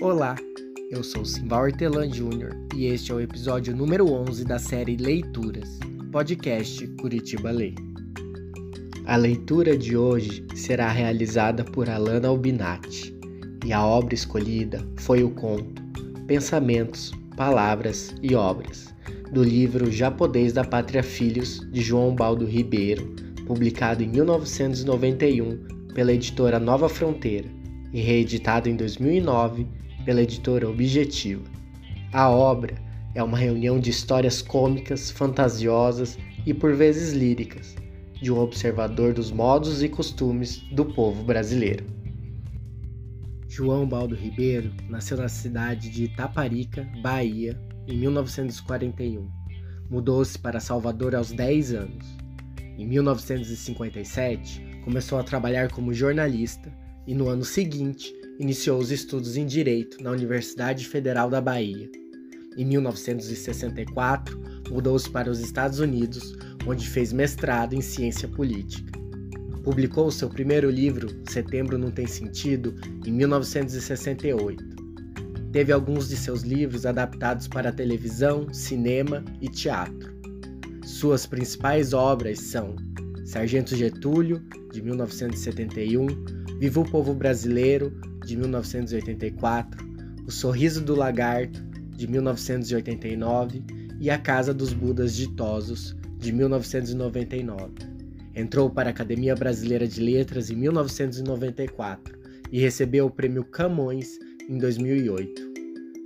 Olá, eu sou Simval Hortelã Júnior e este é o episódio número 11 da série Leituras, podcast Curitiba Lê. A leitura de hoje será realizada por Alana Albinati e a obra escolhida foi o conto Pensamentos, Palavras e Obras, do livro Japonês da Pátria Filhos, de João Baldo Ribeiro, publicado em 1991 pela editora Nova Fronteira e reeditado em 2009 pela editora Objetiva. A obra é uma reunião de histórias cômicas, fantasiosas e por vezes líricas, de um observador dos modos e costumes do povo brasileiro. João Baldo Ribeiro nasceu na cidade de Itaparica, Bahia, em 1941. Mudou-se para Salvador aos 10 anos. Em 1957, começou a trabalhar como jornalista e no ano seguinte iniciou os estudos em Direito na Universidade Federal da Bahia. Em 1964, mudou-se para os Estados Unidos, onde fez mestrado em Ciência Política. Publicou seu primeiro livro, Setembro Não Tem Sentido, em 1968. Teve alguns de seus livros adaptados para televisão, cinema e teatro. Suas principais obras são Sargento Getúlio, de 1971, Viva o Povo Brasileiro, de 1984, O Sorriso do Lagarto, de 1989 e A Casa dos Budas Ditosos, de 1999. Entrou para a Academia Brasileira de Letras em 1994 e recebeu o Prêmio Camões em 2008.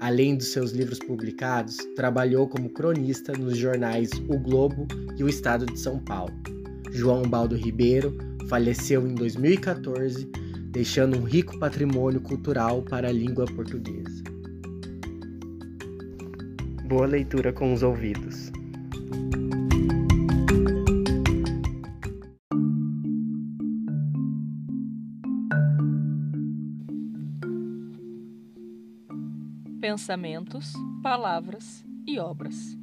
Além dos seus livros publicados, trabalhou como cronista nos jornais O Globo e O Estado de São Paulo. João Baldo Ribeiro faleceu em 2014, deixando um rico patrimônio cultural para a língua portuguesa. Boa leitura com os ouvidos. Pensamentos, palavras e obras.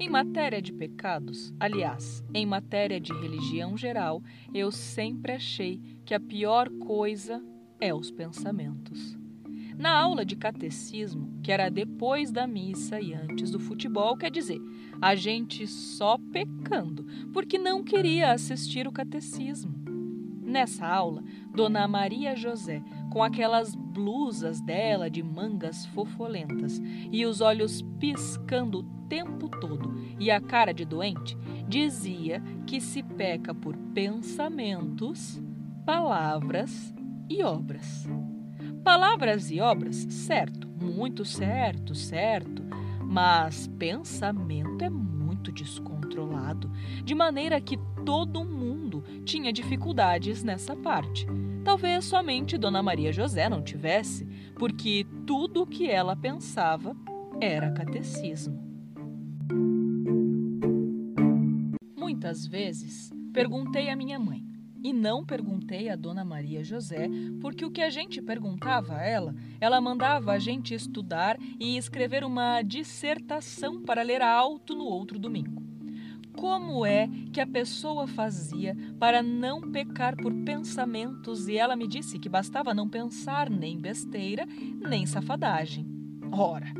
Em matéria de pecados, aliás, em matéria de religião geral, eu sempre achei que a pior coisa é os pensamentos. Na aula de catecismo, que era depois da missa e antes do futebol, quer dizer, a gente só pecando, porque não queria assistir o catecismo. Nessa aula, Dona Maria José, com aquelas blusas dela de mangas fofolentas e os olhos piscando o tempo todo e a cara de doente, dizia que se peca por pensamentos, palavras e obras. Palavras e obras, certo, muito certo, certo, mas pensamento é muito descontrolado, de maneira que todo mundo tinha dificuldades nessa parte. Talvez somente Dona Maria José não tivesse, porque tudo o que ela pensava era catecismo. Muitas vezes perguntei à minha mãe e não perguntei à Dona Maria José, porque o que a gente perguntava a ela, ela mandava a gente estudar e escrever uma dissertação para ler alto no outro domingo. Como é que a pessoa fazia para não pecar por pensamentos? E ela me disse que bastava não pensar nem besteira, nem safadagem. Ora,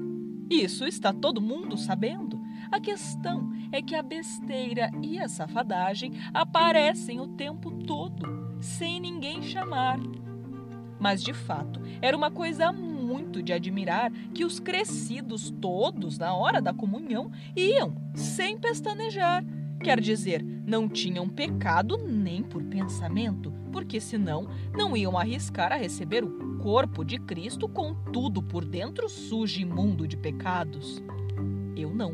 isso está todo mundo sabendo. A questão é que a besteira e a safadagem aparecem o tempo todo, sem ninguém chamar. Mas de fato, era uma coisa muito de admirar que os crescidos todos, na hora da comunhão, iam sem pestanejar. Quer dizer, não tinham pecado nem por pensamento, porque senão não iam arriscar a receber o corpo de Cristo com tudo por dentro sujo e imundo de pecados. Eu não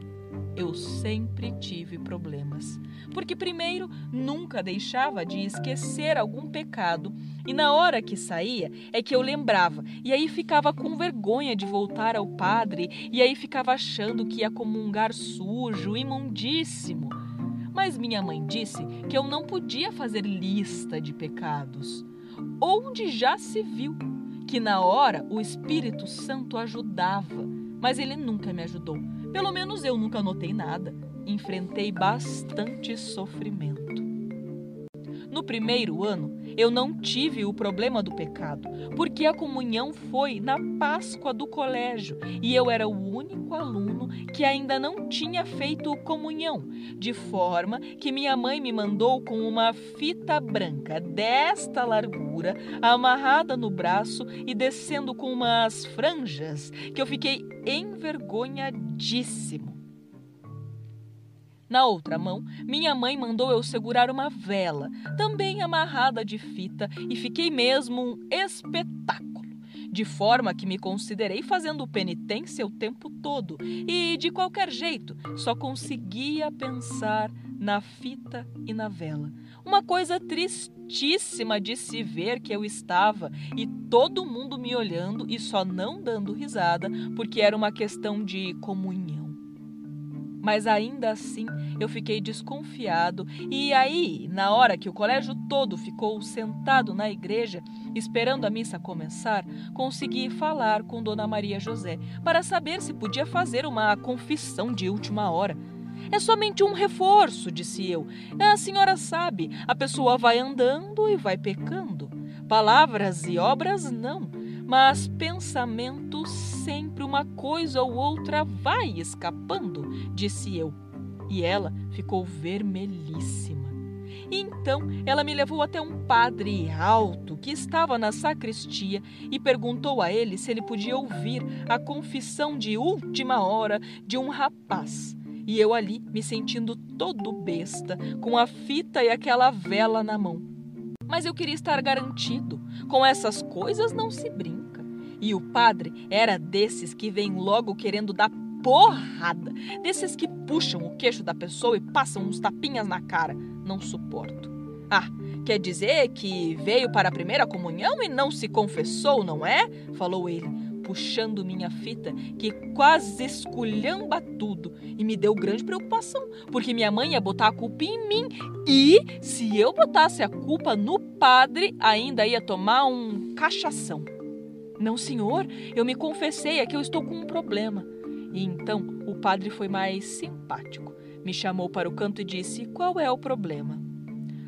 eu sempre tive problemas. Porque, primeiro, nunca deixava de esquecer algum pecado, e na hora que saía é que eu lembrava, e aí ficava com vergonha de voltar ao padre, e aí ficava achando que ia comungar sujo, imundíssimo. Mas minha mãe disse que eu não podia fazer lista de pecados. Onde já se viu que na hora o Espírito Santo ajudava, mas ele nunca me ajudou pelo menos eu nunca notei nada. Enfrentei bastante sofrimento. No primeiro ano, eu não tive o problema do pecado, porque a comunhão foi na Páscoa do colégio e eu era o único aluno que ainda não tinha feito comunhão, de forma que minha mãe me mandou com uma fita branca desta largura, amarrada no braço e descendo com umas franjas, que eu fiquei envergonhadíssimo. Na outra mão, minha mãe mandou eu segurar uma vela, também amarrada de fita, e fiquei mesmo um espetáculo. De forma que me considerei fazendo penitência o tempo todo e, de qualquer jeito, só conseguia pensar na fita e na vela. Uma coisa tristíssima de se ver que eu estava e todo mundo me olhando e só não dando risada, porque era uma questão de comunhão mas ainda assim eu fiquei desconfiado. E aí, na hora que o colégio todo ficou sentado na igreja, esperando a missa começar, consegui falar com Dona Maria José para saber se podia fazer uma confissão de última hora. É somente um reforço, disse eu. A senhora sabe, a pessoa vai andando e vai pecando. Palavras e obras não mas pensamento sempre uma coisa ou outra vai escapando, disse eu. E ela ficou vermelhíssima. Então ela me levou até um padre alto que estava na sacristia e perguntou a ele se ele podia ouvir a confissão de última hora de um rapaz. E eu ali me sentindo todo besta, com a fita e aquela vela na mão. Mas eu queria estar garantido. Com essas coisas não se brinca. E o padre era desses que vem logo querendo dar porrada, desses que puxam o queixo da pessoa e passam uns tapinhas na cara. Não suporto. Ah, quer dizer que veio para a primeira comunhão e não se confessou, não é? falou ele puxando minha fita, que quase esculhamba tudo e me deu grande preocupação, porque minha mãe ia botar a culpa em mim e, se eu botasse a culpa no padre, ainda ia tomar um cachação. Não, senhor, eu me confessei, é que eu estou com um problema. E então o padre foi mais simpático. Me chamou para o canto e disse: Qual é o problema?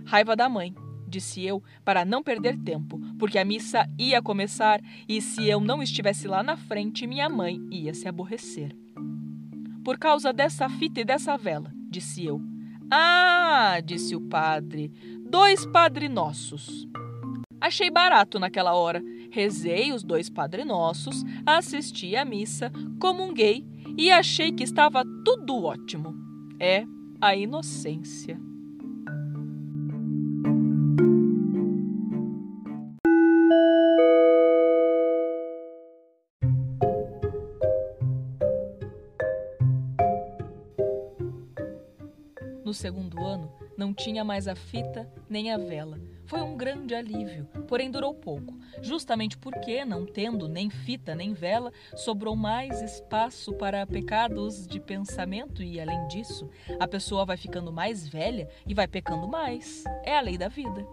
Raiva da mãe disse eu, para não perder tempo, porque a missa ia começar e se eu não estivesse lá na frente, minha mãe ia se aborrecer. Por causa dessa fita e dessa vela, disse eu. Ah, disse o padre, dois Padre Nossos. Achei barato naquela hora. Rezei os dois Padre Nossos, assisti à missa, comunguei e achei que estava tudo ótimo. É a inocência. No segundo ano, não tinha mais a fita nem a vela. Foi um grande alívio, porém durou pouco, justamente porque, não tendo nem fita nem vela, sobrou mais espaço para pecados de pensamento e, além disso, a pessoa vai ficando mais velha e vai pecando mais. É a lei da vida.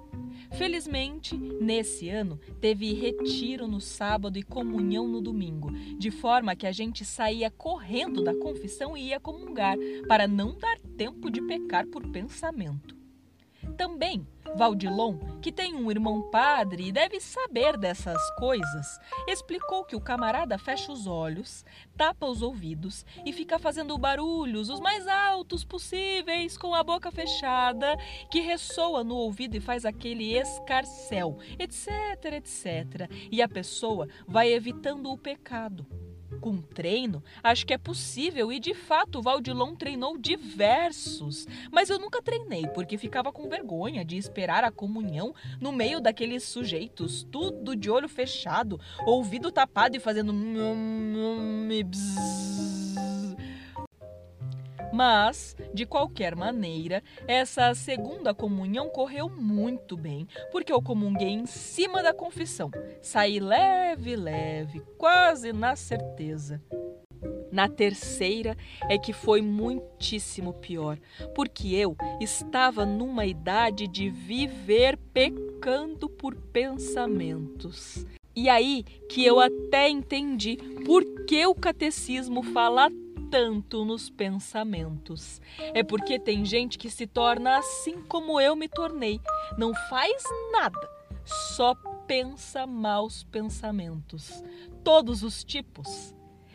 Felizmente, nesse ano, teve retiro no sábado e comunhão no domingo, de forma que a gente saía correndo da confissão e ia comungar, para não dar tempo de pecar por pensamento. Também Valdilon, que tem um irmão padre e deve saber dessas coisas, explicou que o camarada fecha os olhos, tapa os ouvidos e fica fazendo barulhos os mais altos possíveis com a boca fechada, que ressoa no ouvido e faz aquele escarcel, etc, etc. E a pessoa vai evitando o pecado. Com treino, acho que é possível e de fato o Valdilon treinou diversos. Mas eu nunca treinei porque ficava com vergonha de esperar a comunhão no meio daqueles sujeitos, tudo de olho fechado, ouvido tapado e fazendo. Mas, de qualquer maneira, essa segunda comunhão correu muito bem, porque eu comunguei em cima da confissão. Saí leve, leve, quase na certeza. Na terceira é que foi muitíssimo pior, porque eu estava numa idade de viver pecando por pensamentos. E aí que eu até entendi por que o catecismo fala tanto nos pensamentos. É porque tem gente que se torna assim como eu me tornei. Não faz nada. só pensa maus pensamentos, todos os tipos.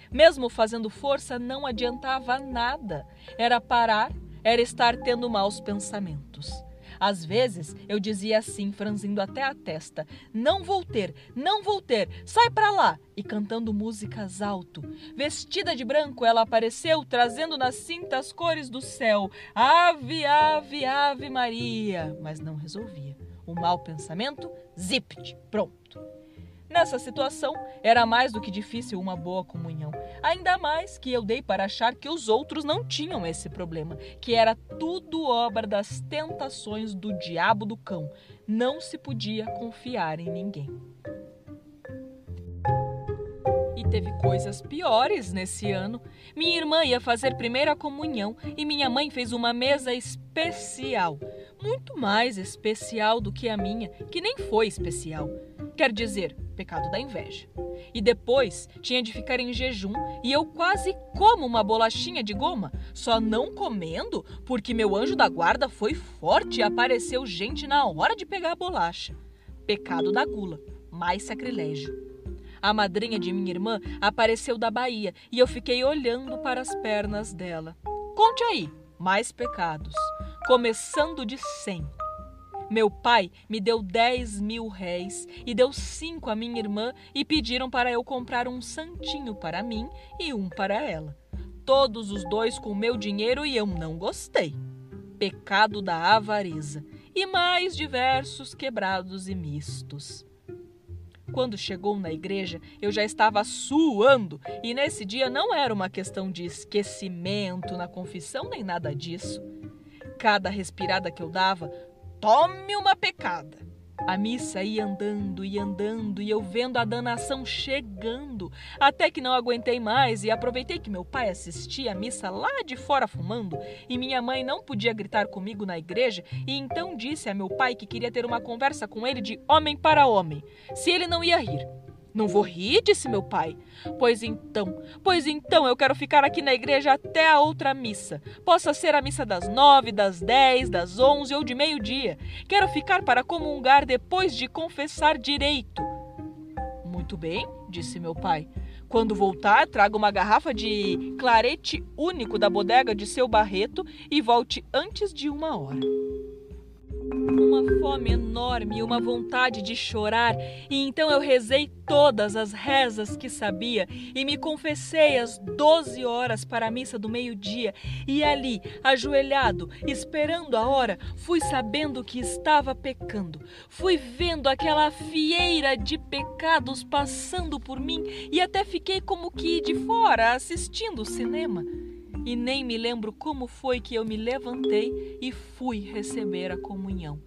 Mesmo fazendo força, não adiantava nada. Era parar, era estar tendo maus pensamentos. Às vezes eu dizia assim, franzindo até a testa: Não vou ter, não vou ter, sai pra lá! E cantando músicas alto. Vestida de branco, ela apareceu, trazendo na cinta as cores do céu: Ave, ave, ave Maria! Mas não resolvia. O mau pensamento, zipt, pronto. Nessa situação, era mais do que difícil uma boa comunhão. Ainda mais que eu dei para achar que os outros não tinham esse problema, que era tudo obra das tentações do diabo do cão. Não se podia confiar em ninguém. Teve coisas piores nesse ano. Minha irmã ia fazer primeira comunhão e minha mãe fez uma mesa especial. Muito mais especial do que a minha, que nem foi especial. Quer dizer, pecado da inveja. E depois tinha de ficar em jejum e eu quase como uma bolachinha de goma, só não comendo porque meu anjo da guarda foi forte e apareceu gente na hora de pegar a bolacha. Pecado da gula, mais sacrilégio. A madrinha de minha irmã apareceu da Bahia e eu fiquei olhando para as pernas dela. Conte aí, mais pecados. Começando de cem. Meu pai me deu 10 mil réis e deu cinco à minha irmã e pediram para eu comprar um santinho para mim e um para ela. Todos os dois com meu dinheiro e eu não gostei. Pecado da avareza e mais diversos quebrados e mistos. Quando chegou na igreja, eu já estava suando e nesse dia não era uma questão de esquecimento na confissão nem nada disso. Cada respirada que eu dava, Tome uma pecada. A missa ia andando e andando e eu vendo a danação chegando, até que não aguentei mais e aproveitei que meu pai assistia a missa lá de fora fumando e minha mãe não podia gritar comigo na igreja e então disse a meu pai que queria ter uma conversa com ele de homem para homem, se ele não ia rir. Não vou rir, disse meu pai. Pois então, pois então eu quero ficar aqui na igreja até a outra missa. Possa ser a missa das nove, das dez, das onze ou de meio-dia. Quero ficar para comungar depois de confessar direito. Muito bem, disse meu pai. Quando voltar, traga uma garrafa de clarete único da bodega de seu Barreto e volte antes de uma hora uma fome enorme e uma vontade de chorar, e então eu rezei todas as rezas que sabia e me confessei às doze horas para a missa do meio-dia, e ali, ajoelhado, esperando a hora, fui sabendo que estava pecando. Fui vendo aquela fieira de pecados passando por mim e até fiquei como que de fora assistindo o cinema e nem me lembro como foi que eu me levantei e fui receber a comunhão,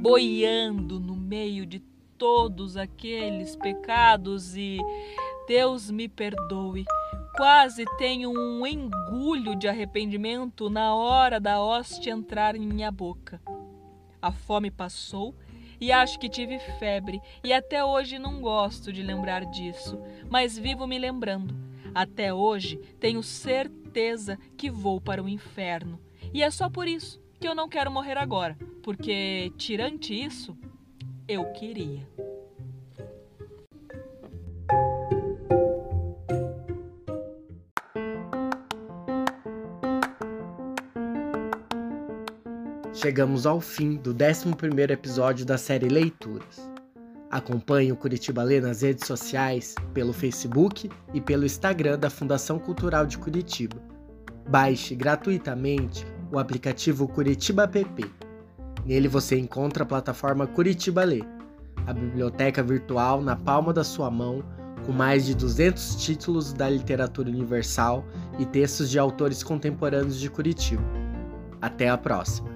boiando no meio de todos aqueles pecados e Deus me perdoe. Quase tenho um engulho de arrependimento na hora da hóstia entrar em minha boca. A fome passou e acho que tive febre, e até hoje não gosto de lembrar disso, mas vivo me lembrando. Até hoje tenho certeza que vou para o inferno. E é só por isso que eu não quero morrer agora, porque, tirante isso, eu queria. Chegamos ao fim do 11 episódio da série Leituras. Acompanhe o Curitiba Lê nas redes sociais, pelo Facebook e pelo Instagram da Fundação Cultural de Curitiba. Baixe gratuitamente o aplicativo Curitiba App. Nele você encontra a plataforma Curitiba Lê, a biblioteca virtual na palma da sua mão, com mais de 200 títulos da literatura universal e textos de autores contemporâneos de Curitiba. Até a próxima!